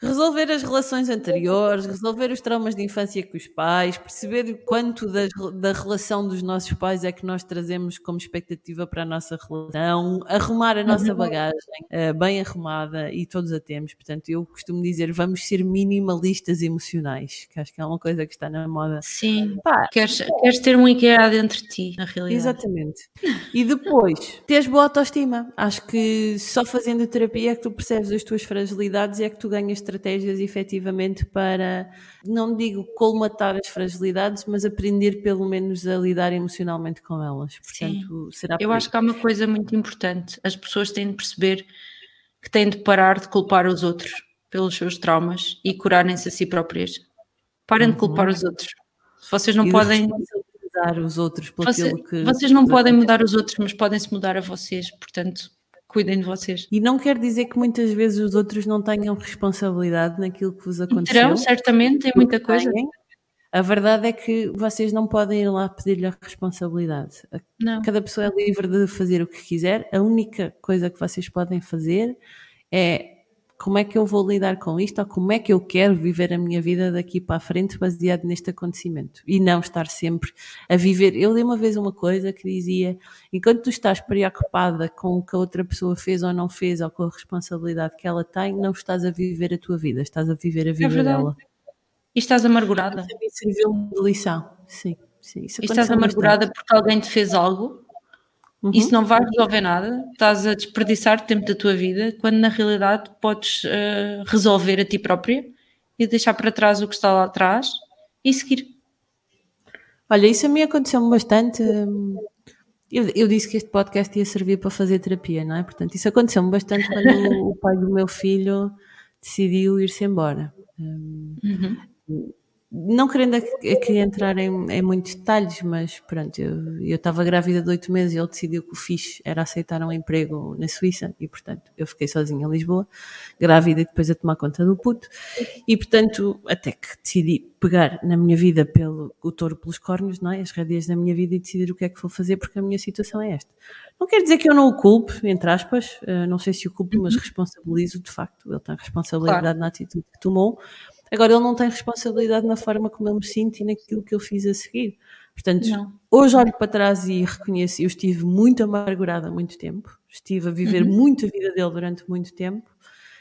Resolver as relações anteriores, resolver os traumas de infância com os pais, perceber quanto da, da relação dos nossos pais é que nós trazemos como expectativa para a nossa relação, arrumar a nossa uhum. bagagem uh, bem arrumada e todos a temos. Portanto, eu costumo dizer, vamos ser minimalistas emocionais, que acho que é uma coisa que está na moda. Sim, Pá, queres, queres ter um IKEA dentro de ti, na realidade. Exatamente. E depois, teres boa autoestima. Acho que só fazendo terapia é que tu percebes as tuas fragilidades e é que tu ganhas estratégias efetivamente para, não digo colmatar as fragilidades, mas aprender pelo menos a lidar emocionalmente com elas. Portanto, Sim. será Eu acho que há uma coisa muito importante: as pessoas têm de perceber que têm de parar de culpar os outros pelos seus traumas e curarem-se a si próprias. Parem uhum. de culpar os outros. Vocês não e podem mudar os outros Você, que vocês não podem mudar os outros, mas podem se mudar a vocês. Portanto, cuidem de vocês. E não quer dizer que muitas vezes os outros não tenham responsabilidade naquilo que vos aconteceu. Terão, certamente, tem muita coisa. A verdade é que vocês não podem ir lá pedir-lhe a responsabilidade. Não. Cada pessoa é livre de fazer o que quiser. A única coisa que vocês podem fazer é como é que eu vou lidar com isto ou como é que eu quero viver a minha vida daqui para a frente baseado neste acontecimento e não estar sempre a viver. Eu li uma vez uma coisa que dizia: enquanto tu estás preocupada com o que a outra pessoa fez ou não fez ou com a responsabilidade que ela tem, não estás a viver a tua vida, estás a viver a é vida é dela. E estás amargurada. Serviu-me de lição, sim. sim e estás amargurada bastante. porque alguém te fez algo Uhum. Isso não vai resolver nada, estás a desperdiçar tempo da tua vida, quando na realidade podes uh, resolver a ti própria e deixar para trás o que está lá atrás e seguir. Olha, isso a mim aconteceu-me bastante. Hum, eu, eu, disse que este podcast ia servir para fazer terapia, não é? Portanto, isso aconteceu-me bastante quando o pai do meu filho decidiu ir-se embora. Hum, uhum não querendo aqui entrar em, em, muitos detalhes, mas pronto, eu estava grávida de oito meses e ele decidiu que o fixe era aceitar um emprego na Suíça e, portanto, eu fiquei sozinha em Lisboa, grávida e depois a tomar conta do puto. E, portanto, até que decidi pegar na minha vida pelo, o touro pelos cornos, não é? as rédeas da minha vida e decidir o que é que vou fazer porque a minha situação é esta. Não quer dizer que eu não o culpe, entre aspas, uh, não sei se o culpo, mas uhum. responsabilizo de facto, ele tem responsabilidade claro. na atitude que tomou Agora, ele não tem responsabilidade na forma como eu me sinto e naquilo que eu fiz a seguir. Portanto, não. hoje olho para trás e reconheço, eu estive muito amargurada há muito tempo, estive a viver uhum. muito a vida dele durante muito tempo,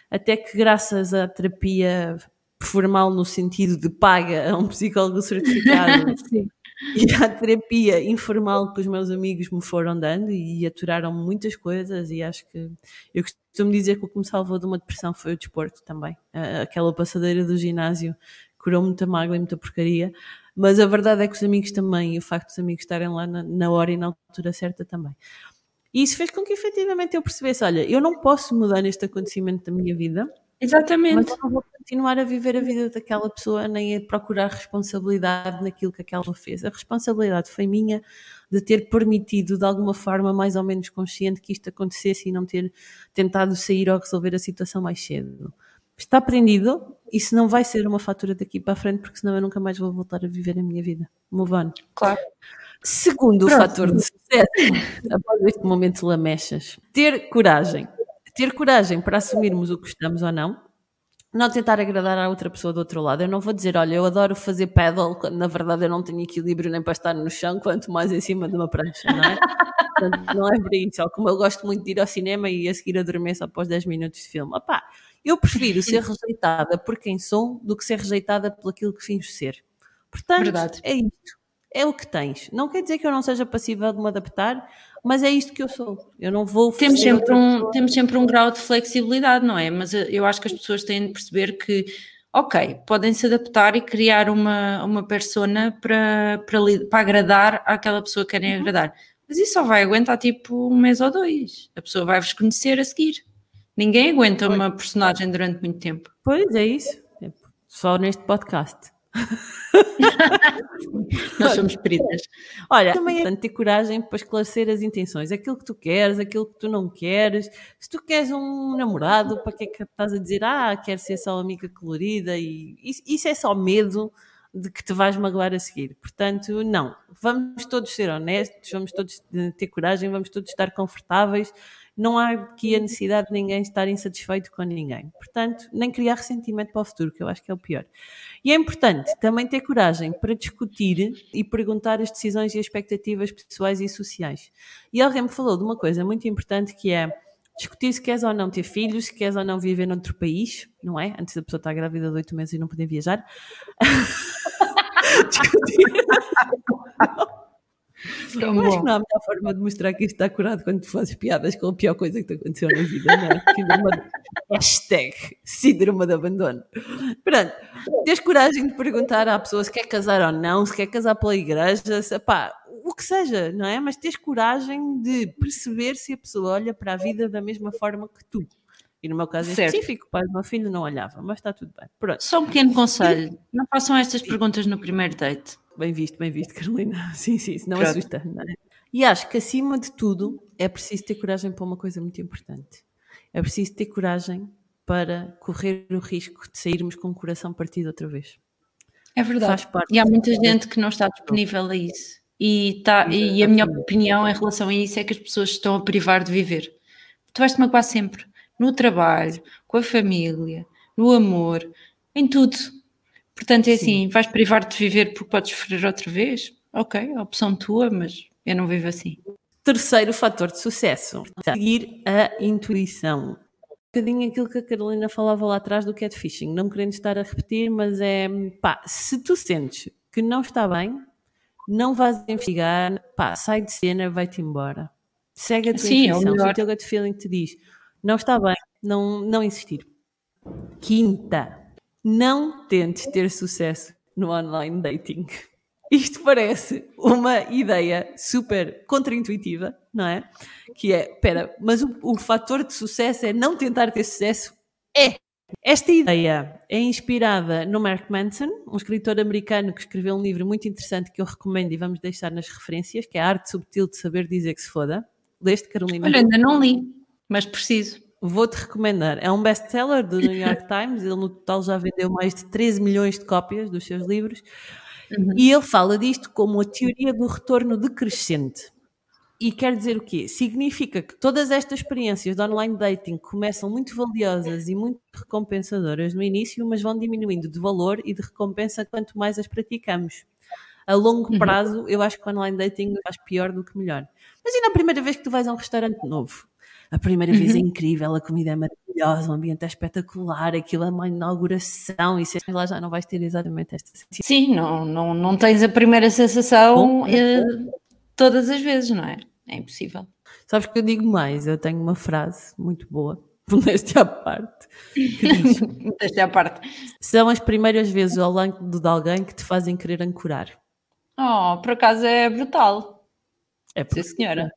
até que graças à terapia formal no sentido de paga a um psicólogo certificado e à terapia informal que os meus amigos me foram dando e aturaram muitas coisas e acho que eu costumo dizer que o que me salvou de uma depressão foi o desporto também. Aquela passadeira do ginásio curou muita mágoa e muita porcaria. Mas a verdade é que os amigos também, e o facto dos amigos estarem lá na hora e na altura certa também. E isso fez com que efetivamente eu percebesse: olha, eu não posso mudar neste acontecimento da minha vida, Exatamente. mas eu não vou continuar a viver a vida daquela pessoa nem a procurar responsabilidade naquilo que aquela fez. A responsabilidade foi minha de ter permitido, de alguma forma mais ou menos consciente, que isto acontecesse e não ter tentado sair ou resolver a situação mais cedo. Está aprendido, isso não vai ser uma fatura daqui para a frente, porque senão eu nunca mais vou voltar a viver a minha vida. Move on. Claro. Segundo Pronto. fator de sucesso, após este momento de lamechas, ter coragem. Ter coragem para assumirmos o que gostamos ou não. Não tentar agradar a outra pessoa do outro lado. Eu não vou dizer, olha, eu adoro fazer paddle, quando na verdade eu não tenho equilíbrio nem para estar no chão, quanto mais em cima de uma prancha, não é? Portanto, não é por isso. Ou como eu gosto muito de ir ao cinema e a seguir adormeço após 10 minutos de filme. Opá, eu prefiro ser rejeitada por quem sou do que ser rejeitada por aquilo que finjo ser. Portanto, Verdade. é isto. É o que tens. Não quer dizer que eu não seja passível de me adaptar, mas é isto que eu sou. Eu não vou Temos sempre, um, pessoa- temos sempre um grau de flexibilidade, não é? Mas eh, eu acho que as pessoas têm de perceber que, ok, podem se adaptar e criar uma, uma persona para, para, para agradar àquela pessoa que querem agradar. Mas isso só vai aguentar tipo um mês ou dois. A pessoa vai-vos conhecer a seguir. Ninguém aguenta uma personagem durante muito tempo. Pois é isso. Tipo, Só neste podcast. Nós somos peritas. Olha, também é importante ter coragem para esclarecer as intenções, aquilo que tu queres, aquilo que tu não queres. Se tu queres um namorado, para que é que estás a dizer, ah, quero ser só amiga colorida? E isso, isso é só medo de que te vais magoar a seguir. Portanto, não. Vamos todos ser honestos, vamos todos ter coragem, vamos todos estar confortáveis. Não há aqui a necessidade de ninguém estar insatisfeito com ninguém. Portanto, nem criar ressentimento para o futuro, que eu acho que é o pior. E é importante também ter coragem para discutir e perguntar as decisões e expectativas pessoais e sociais. E alguém me falou de uma coisa muito importante que é discutir se queres ou não ter filhos, se queres ou não viver noutro país, não é? Antes da pessoa estar grávida de oito meses e não poder viajar. discutir. Tão Eu acho que não há melhor forma de mostrar que isto está curado quando tu fazes piadas com a pior coisa que te aconteceu na vida, não é? Síndrome de- Hashtag síndrome de abandono. Pronto, tens coragem de perguntar à pessoa se quer casar ou não, se quer casar pela igreja, se, pá, o que seja, não é? Mas tens coragem de perceber se a pessoa olha para a vida da mesma forma que tu. E no meu caso em Certo. específico, o pai do meu filho não olhava, mas está tudo bem. Pronto, Só um pequeno conselho: não façam estas perguntas no primeiro date. bem visto, bem visto, Carolina. Sim, sim, isso não Pronto. assusta, não é? E acho que acima de tudo é preciso ter coragem para uma coisa muito importante. É preciso ter coragem para correr o risco de sairmos com o coração partido outra vez. É verdade. Faz parte. E há muita gente que não está disponível a isso. E, tá, e a minha opinião em relação a isso é que as pessoas estão a privar de viver. Tu vais-te magoar sempre. No trabalho, com a família, no amor, em tudo. Portanto, é assim, vais privar-te de viver porque podes sofrer outra vez? Ok, opção tua, mas eu não vivo assim. Terceiro fator de sucesso: seguir a intuição. Um bocadinho aquilo que a Carolina falava lá atrás do catfishing. Não querendo estar a repetir, mas é pá, se tu sentes que não está bem, não vais investigar, pá, sai de cena, vai-te embora. Segue a tua Sim, é o intuição. Se melhor. o teu gut feeling te diz não está bem, não, não insistir. Quinta, não tentes ter sucesso no online dating. Isto parece uma ideia super contraintuitiva, não é? Que é, espera, mas o, o fator de sucesso é não tentar ter sucesso? É! Esta ideia é inspirada no Mark Manson, um escritor americano que escreveu um livro muito interessante que eu recomendo e vamos deixar nas referências, que é A Arte Subtil de Saber Dizer que se Foda. Leste, Carolina? Olha, ainda não li, mas preciso. Vou-te recomendar. É um best-seller do New York Times. Ele, no total, já vendeu mais de 13 milhões de cópias dos seus livros. E ele fala disto como a teoria do retorno decrescente. E quer dizer o quê? Significa que todas estas experiências de online dating começam muito valiosas e muito recompensadoras no início, mas vão diminuindo de valor e de recompensa quanto mais as praticamos. A longo prazo, eu acho que o online dating faz pior do que melhor. Imagina a primeira vez que tu vais a um restaurante novo. A primeira vez é incrível, a comida é maravilhosa, o ambiente é espetacular, aquilo é uma inauguração e se lá já não vais ter exatamente esta sensação. Sim, não, não, não tens a primeira sensação Bom, eh, todas as vezes, não é? É impossível. Sabes que eu digo mais, eu tenho uma frase muito boa modéstia à parte, Modéstia à parte. são as primeiras vezes ao lado de alguém que te fazem querer ancorar. Oh, por acaso é brutal. É Sim, senhora.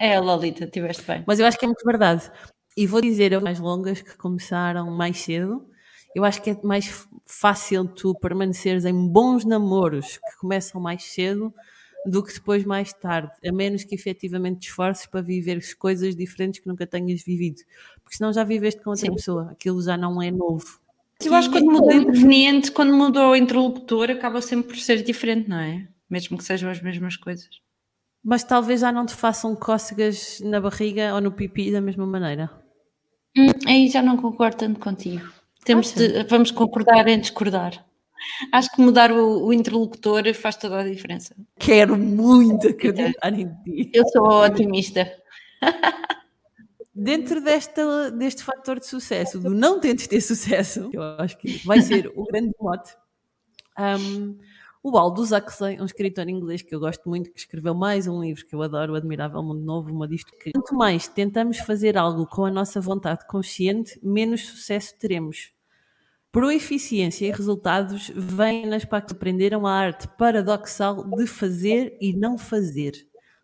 É, Lolita, tiveste bem. Mas eu acho que é muito verdade. E vou dizer as mais longas que começaram mais cedo. Eu acho que é mais fácil tu permaneceres em bons namoros que começam mais cedo do que depois mais tarde, a menos que efetivamente te esforces para viveres coisas diferentes que nunca tenhas vivido. Porque senão já viveste com outra Sim. pessoa, aquilo já não é novo. Eu acho que quando mudou o interveniente, quando mudou o interlocutor, acaba sempre por ser diferente, não é? Mesmo que sejam as mesmas coisas. Mas talvez já não te façam cócegas na barriga ou no pipi da mesma maneira. Hum, aí já não concordo tanto contigo. Temos de- vamos concordar em discordar. Acho que mudar o, o interlocutor faz toda a diferença. Quero muito acreditar em ti. Eu sou otimista. Dentro desta, deste fator de sucesso, do não tentes ter sucesso, eu acho que vai ser o grande mote. Um, o Aldous Huxley, um escritor inglês que eu gosto muito, que escreveu mais um livro que eu adoro, O Admirável Mundo Novo, uma disto que quanto mais tentamos fazer algo com a nossa vontade consciente, menos sucesso teremos. Por eficiência e resultados, vêm-nas para que aprenderam a arte paradoxal de fazer e não fazer,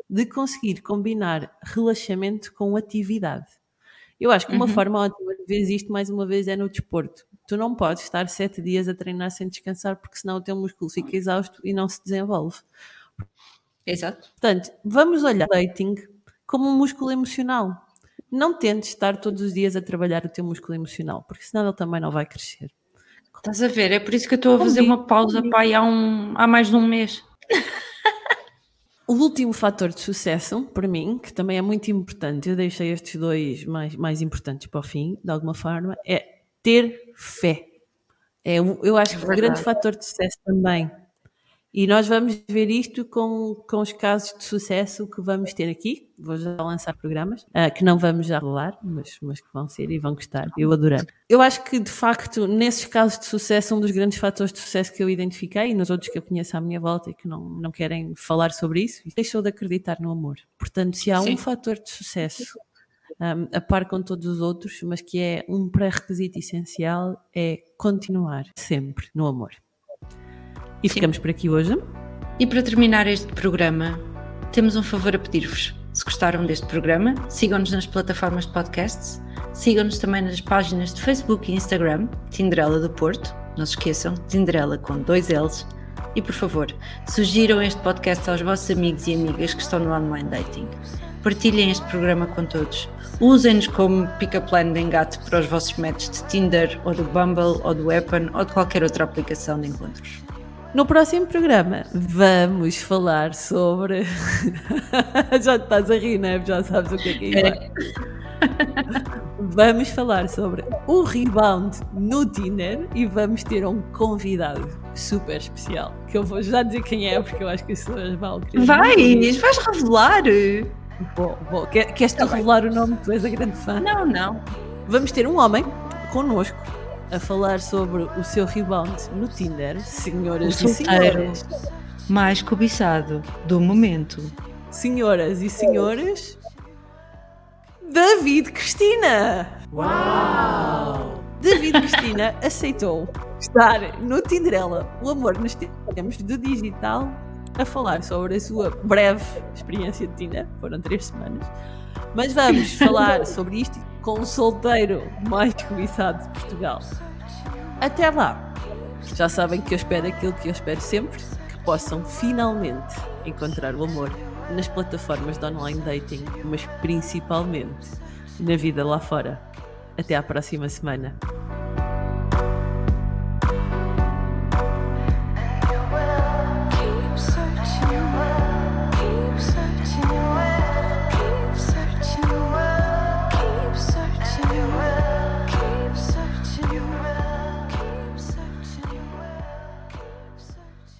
de conseguir combinar relaxamento com atividade. Eu acho que uma forma ótima de ver isto, mais uma vez, é no desporto. Tu não podes estar sete dias a treinar sem descansar, porque senão o teu músculo fica exausto e não se desenvolve. Exato. Portanto, vamos olhar o dating como um músculo emocional. Não tentes estar todos os dias a trabalhar o teu músculo emocional, porque senão ele também não vai crescer. Estás a ver? É por isso que eu estou a fazer uma pausa pai, há, um, há mais de um mês. O último fator de sucesso, para mim, que também é muito importante, eu deixei estes dois mais, mais importantes para o fim, de alguma forma, é ter fé. É, eu acho que o grande verdade. fator de sucesso também. E nós vamos ver isto com, com os casos de sucesso que vamos ter aqui. Vou já lançar programas, ah, que não vamos já rolar, mas, mas que vão ser e vão gostar. Eu adorei. Eu acho que, de facto, nesses casos de sucesso, um dos grandes fatores de sucesso que eu identifiquei, e nos outros que eu conheço à minha volta e que não, não querem falar sobre isso, deixou de acreditar no amor. Portanto, se há Sim. um fator de sucesso um, a par com todos os outros, mas que é um pré-requisito essencial, é continuar sempre no amor. E ficamos por aqui hoje. E para terminar este programa, temos um favor a pedir-vos. Se gostaram deste programa, sigam-nos nas plataformas de podcasts, sigam-nos também nas páginas de Facebook e Instagram, Tinderela do Porto, não se esqueçam, Tinderela com dois L's, e por favor, sugiram este podcast aos vossos amigos e amigas que estão no online dating. Partilhem este programa com todos. Usem-nos como pick-up line de engate para os vossos matches de Tinder, ou do Bumble, ou do Weapon, ou de qualquer outra aplicação de encontros. No próximo programa vamos falar sobre. Já te estás a rir, não é? Já sabes o que é que é. vai. Vamos falar sobre o rebound no Tinder e vamos ter um convidado super especial. Que eu vou já dizer quem é, porque eu acho que as pessoas vão querer. Vais, vais revelar. Vou. Quer- Queres tu revelar o nome? Tu és a grande fã. Não, não. Vamos ter um homem connosco a falar sobre o seu rebound no Tinder, senhoras e solteiro senhores. mais cobiçado do momento. Senhoras e senhores, David Cristina! Uau! David Cristina aceitou estar no Tinderela, o amor nos tempos do digital, a falar sobre a sua breve experiência de Tinder, foram três semanas. Mas vamos falar sobre isto com o solteiro mais cobiçado de Portugal. Até lá! Já sabem que eu espero aquilo que eu espero sempre, que possam finalmente encontrar o amor nas plataformas de online dating, mas principalmente na vida lá fora. Até à próxima semana.